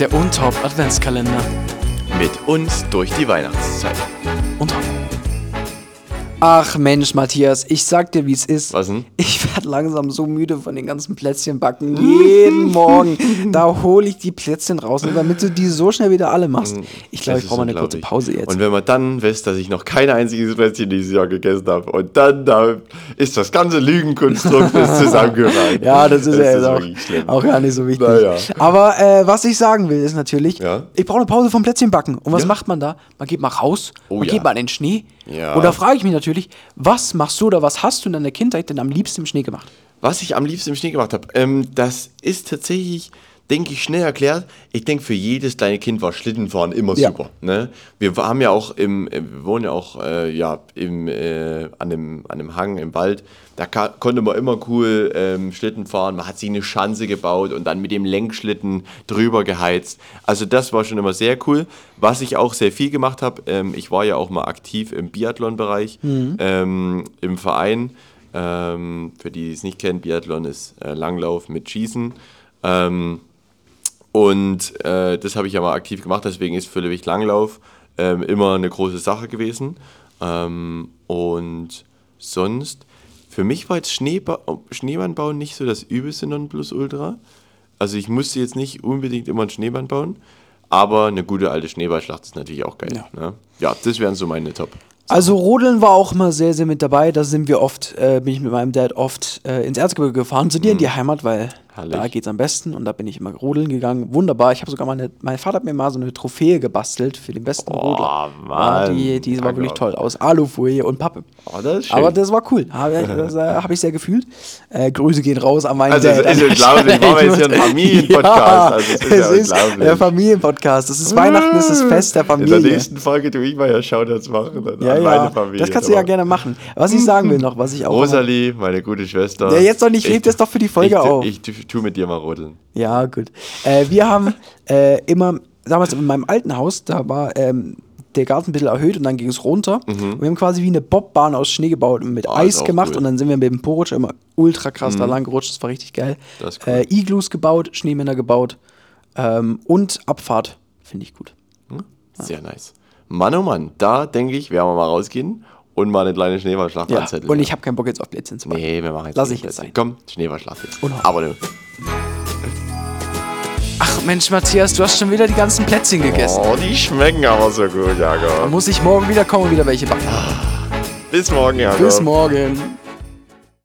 Der Untop Adventskalender. Mit uns durch die Weihnachtszeit. Untop. Ach Mensch, Matthias, ich sag dir, wie es ist. Was denn? Ich werde langsam so müde von den ganzen Plätzchen backen. Jeden Morgen. Da hole ich die Plätzchen raus, damit du die so schnell wieder alle machst. Ich glaube, Das ich brauche mal ist eine kurze. Pause jetzt. Und wenn man dann wisst, dass ich noch kein einziges Plätzchen dieses Jahr gegessen habe und dann da ist das ganze Lügenkonstrukt ist zusammengereiht. Ja, das ist ja jetzt auch, auch gar nicht so wichtig. Naja. Aber äh, was ich sagen will, ist natürlich, Ja. ich brauche eine Pause vom Plätzchenbacken. Und was Ja. macht man da? Man geht mal raus, Oh man ja. geht mal in den Schnee. Ja. Und da frage ich mich natürlich, was machst du oder was hast du in deiner Kindheit denn am liebsten im Schnee gemacht? Was ich am liebsten im Schnee gemacht habe, ähm, das ist tatsächlich, denke ich, schnell erklärt. Ich denke, für jedes kleine Kind war Schlittenfahren immer Ja. super. Ne? Wir haben ja auch im, äh, wir wohnen ja auch äh, ja, im, äh, an, dem, an dem Hang im Wald. Da konnte man immer cool ähm, Schlitten fahren. Man hat sich eine Schanze gebaut und dann mit dem Lenkschlitten drüber geheizt. Also das war schon immer sehr cool. Was ich auch sehr viel gemacht habe, ähm, ich war ja auch mal aktiv im Biathlon-Bereich, ähm, im Verein. Ähm, für die, die es nicht kennen, Biathlon ist äh, Langlauf mit Schießen. Ähm, und äh, das habe ich ja mal aktiv gemacht, deswegen ist Völlewicht Langlauf ähm, immer eine große Sache gewesen. Ähm, und sonst, für mich war jetzt Schneeba Schneemann bauen nicht so das übelste Nonplusultra. Also ich musste jetzt nicht unbedingt immer einen Schneemann bauen, aber eine gute alte Schneeballschlacht ist natürlich auch geil. Ja. Ne? ja das wären so meine Top. Also Rodeln war auch immer sehr, sehr mit dabei. Da sind wir oft, äh, bin ich mit meinem Dad oft äh, ins Erzgebirge gefahren, zu dir in die Heimat, weil Herrlich. da geht's am besten. Und da bin ich immer rodeln gegangen. Wunderbar. Ich habe sogar mal eine, mein Vater hat mir mal so eine Trophäe gebastelt für den besten Rodler. Ja, Mann. die, die war Ja, wirklich toll. Aus Alufolie und Pappe. Oh, das schön. Aber das war cool. Habe ich, das, äh, hab ich sehr gefühlt. Äh, Grüße gehen raus an meinen Also, Dad. es ist unglaublich. Machen wir jetzt hier einen Familienpodcast. Ja, Also, es ist es ja ist der Familienpodcast. Das ist Weihnachten, das ist das Fest der In der Familie. nächsten Folge tue ich mal ja Shoutouts machen dann Ja, an ja, meine Familie. das kannst du ja gerne machen. Was ich sagen will noch, was ich auch. Rosalie, meine gute Schwester. Ja, jetzt doch nicht, heb das doch für die Folge ich, auf. Ich, tu- tu mit dir mal rodeln. Ja, gut. Äh, wir haben äh, immer, damals in meinem alten Haus, da war ähm, der Garten ein bisschen erhöht und dann ging es runter. Und wir haben quasi wie eine Bobbahn aus Schnee gebaut und mit Ah, Eis gemacht. cool. Und dann sind wir mit dem Porutscher immer ultra krass da lang gerutscht. Das war richtig geil. Das ist cool. äh, Iglus gebaut, Schneemänner gebaut ähm, und Abfahrt. Finde ich gut. Sehr nice. Mann, oh Mann, da denke ich, werden wir mal rausgehen und mal eine kleine Schneeballschlacht Ja. anzetteln. Und ich habe keinen Bock jetzt auf Plätzchen zu machen. Nee, wir machen jetzt Lass ich jetzt sein. Komm, Schneeballschlacht jetzt. Und- Aber ne. Ach Mensch, Matthias, du hast schon wieder die ganzen Plätzchen gegessen. Oh, die schmecken aber so gut, Jakob. Muss ich morgen wieder kommen und wieder welche backen. Bis morgen, Jakob. Bis morgen.